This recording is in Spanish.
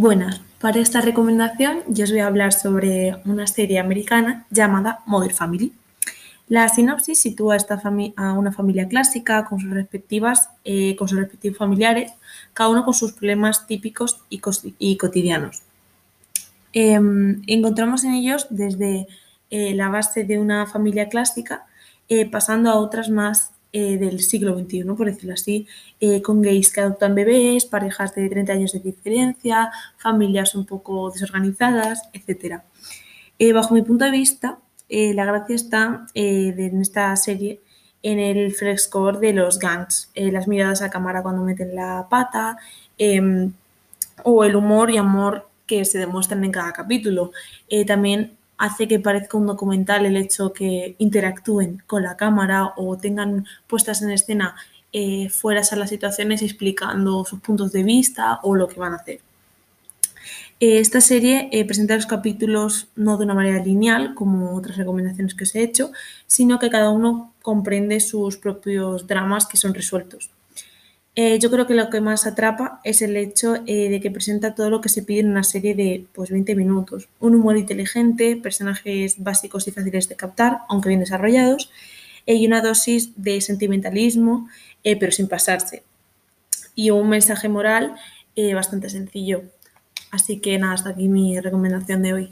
Buenas, para esta recomendación yo os voy a hablar sobre una serie americana llamada Modern Family. La sinopsis sitúa esta a una familia clásica con sus respectivas, eh, con sus respectivos familiares, cada uno con sus problemas típicos y, cotidianos. Em, encontramos en ellos desde eh, la base de una familia clásica, eh, pasando a otras más eh, del siglo XXI, por decirlo así, eh, con gays que adoptan bebés, parejas de 30 años de diferencia, familias un poco desorganizadas, etc. Eh, bajo mi punto de vista, la gracia está en esta serie en el frescor de los gangs, las miradas a cámara cuando meten la pata, em, o el humor y amor que se demuestran en cada capítulo. también hace que parezca un documental el hecho que interactúen con la cámara o tengan puestas en escena eh, fuera a las situaciones explicando sus puntos de vista o lo que van a hacer. Eh, esta serie eh, presenta los capítulos no de una manera lineal, como otras recomendaciones que os he hecho, sino que cada uno comprende sus propios dramas que son resueltos. Eh, yo creo que lo que más atrapa es el hecho eh, de que presenta todo lo que se pide en una serie de pues, 20 minutos. Un humor inteligente, personajes básicos y fáciles de captar, aunque bien desarrollados, eh, y una dosis de sentimentalismo, pero sin pasarse. Y un mensaje moral bastante sencillo. Así que nada, hasta aquí mi recomendación de hoy.